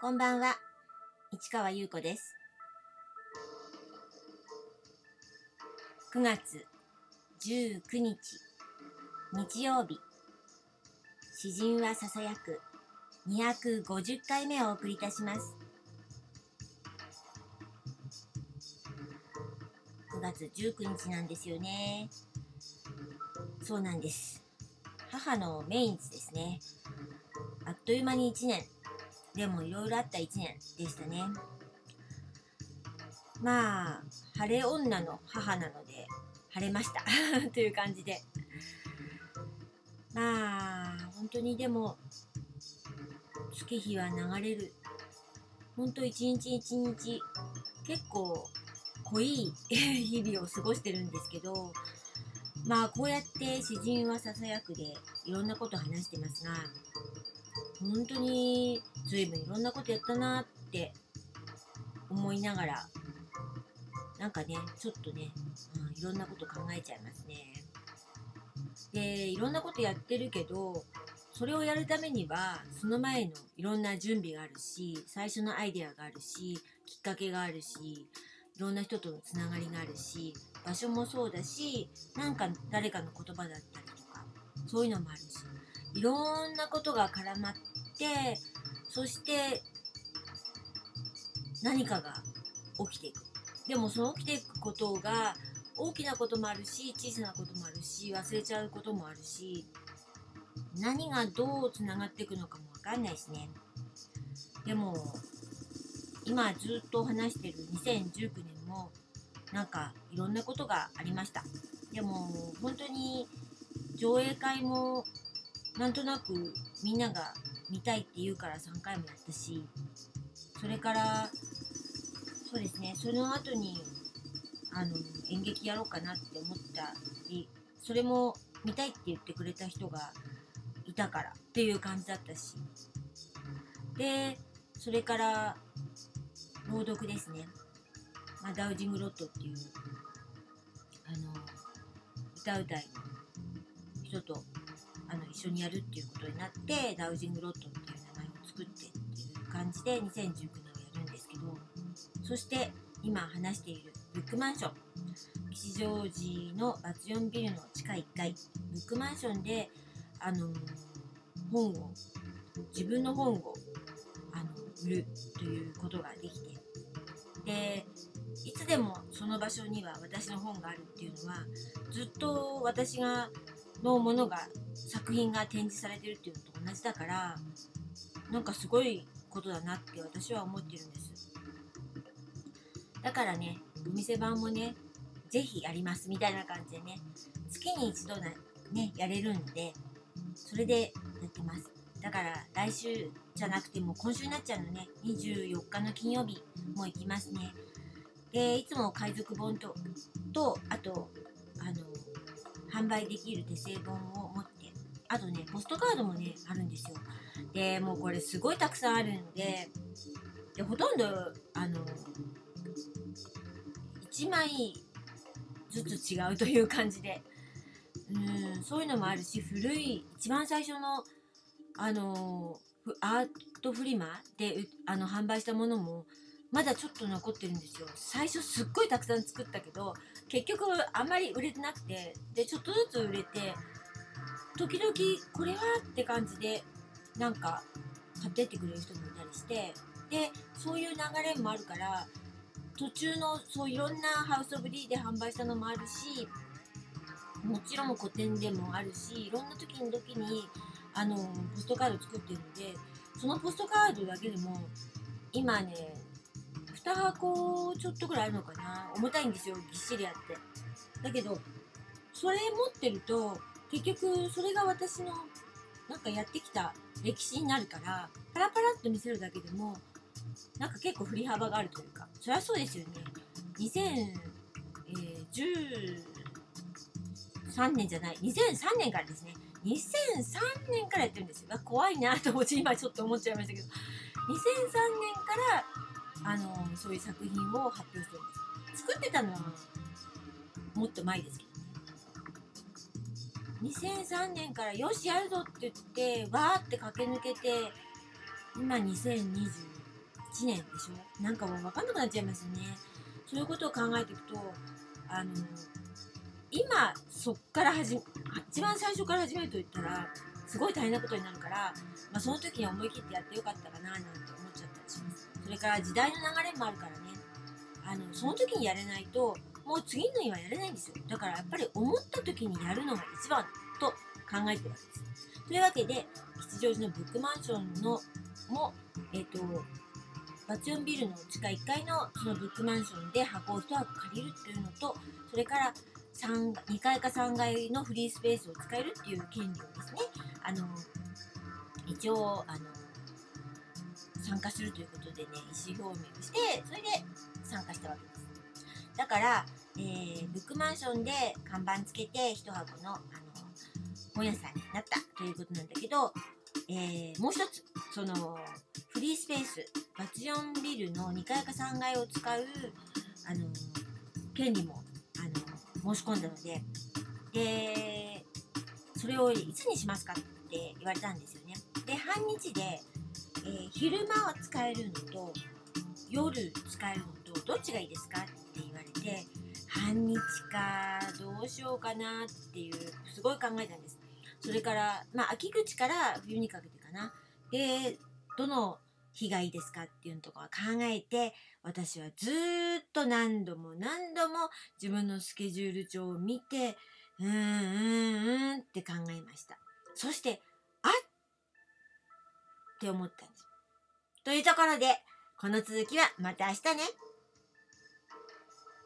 こんばんは、市川優子です。9月19日、日曜日、詩人はささやく250回目をお送りいたします。9月19日なんですよね。そうなんです。母の命日ですね。あっという間に1年。でもいろいろあった1年でしたね。まあ、晴れ女の母なので、晴れました。という感じで。まあ、本当にでも、月日は流れる。本当一日一日、結構濃い 日々を過ごしてるんですけど、まあこうやって詩人はささやくでいろんなこと話してますが、本当に随分いろんなことやったなって思いながらなんかねちょっとね、うん、いろんなこと考えちゃいますね。でいろんなことやってるけどそれをやるためにはその前のいろんな準備があるし最初のアイデアがあるしきっかけがあるしいろんな人とのつながりがあるし場所もそうだしなんか誰かの言葉だったりとかそういうのもあるし。いろんなことが絡まってそして何かが起きていく。でもその起きていくことが大きなこともあるし小さなこともあるし忘れちゃうこともあるし何がどうつながっていくのかもわかんないですね。でも今ずっと話してる2019年もなんかいろんなことがありました。でも本当に上映会もなんとなくみんなが見たいって言うから3回もやったしそれからそうですねその後にあの演劇やろうかなって思ったりそれも見たいって言ってくれた人がいたからっていう感じだったし。でそれから朗読ですね、まあ、ダウジングロットっていうあの歌うたいの人とあの一緒にやるっていうことになってダウジングロットっていう名前を作ってっていう感じで2019年をやるんですけどそして今話しているブックマンション。吉祥寺のバツ4ビルの地下1階。ブックマンションであの本を自分の本をあの売るということができて。でいつでもその場所には私の本があるっていうのはずっと私がのものが作品が展示されてるっていうのと同じだからなんかすごいことだなって私は思ってるんです。だからねお店版もねぜひやりますみたいな感じでね月に一度なねやれるんでそれでやってます。だから来週じゃなくても今週になっちゃうのね24日の金曜日も行きますね。でいつも海賊本ととあと販売できる手製本を持ってあとねポストカードもねあるんですよ。でもうこれすごいたくさんあるんででほとんどあの1枚ずつ違うという感じで。うんそういうのもあるし古い一番最初のあのアートフリマであの販売したものもまだちょっと残ってるんですよ。最初すっごいたくさん作ったけど結局あんまり売れてなくてでちょっとずつ売れて時々これはって感じでなんか買ってってくれる人もいたりしてでそういう流れもあるから途中のそういろんなハウス・オブ・リーで販売したのもあるしもちろん個展でもあるしいろんな時に時にあのポストカード作ってるのでそのポストカードだけでも今ね2箱ちょっとぐらいあるのかな？重たいんですよぎっしりあって。だけどそれ持ってると結局それが私のなんかやってきた歴史になるからパラパラっと見せるだけでもなんか結構振り幅があるというか。そりゃそうですよね。2013年じゃない。2003年からですね。2003年からやってるんですよ。怖いなと思って今ちょっと思っちゃいましたけど。2003年からあのそういう作品を発表してるんです作ってたのはもっと前ですけど2003年からよしやるぞって言ってわーって駆け抜けて今2021年でしょなんかもう分かんなくなっちゃいますね。そういうことを考えていくとあの今そっから始め一番最初から始めると言ったらすごい大変なことになるから、まあ、その時に思い切ってやってよかったかななんて思っちゃったりします。それから時代の流れもあるからね。あのその時にやれないともう次の日はやれないんですよ。だからやっぱり思った時にやるのが一番と考えてるわけです。というわけで吉祥寺のブックマンションのもえっ、とバチオンビルの地下1階のそのブックマンションで箱を1箱借りるっていうのとそれから3 2階か3階のフリースペースを使えるっていう権利をですねあの一応あの参加するということでね意思表明をしてそれで参加したわけです。だから、えーブックマンションで看板つけて1箱のあの本屋さんになったということなんだけど、えーもう一つそのフリースペースバチオンビルの2階か3階を使うあの権利もあの申し込んだのででそれをいつにしますかって言われたんですよね。で半日で、えー昼間は使えるのと夜使えるのとどっちがいいですかって言われて半日かどうしようかなっていうすごい考えたんです。それからまあ秋口から冬にかけてかな。でどの日がいいですかっていうのとか考えて私はずっと何度も何度も自分のスケジュール帳を見てうーんうんうんって考えました。そしてって思ったんです。というところでこの続きはまた明日ね。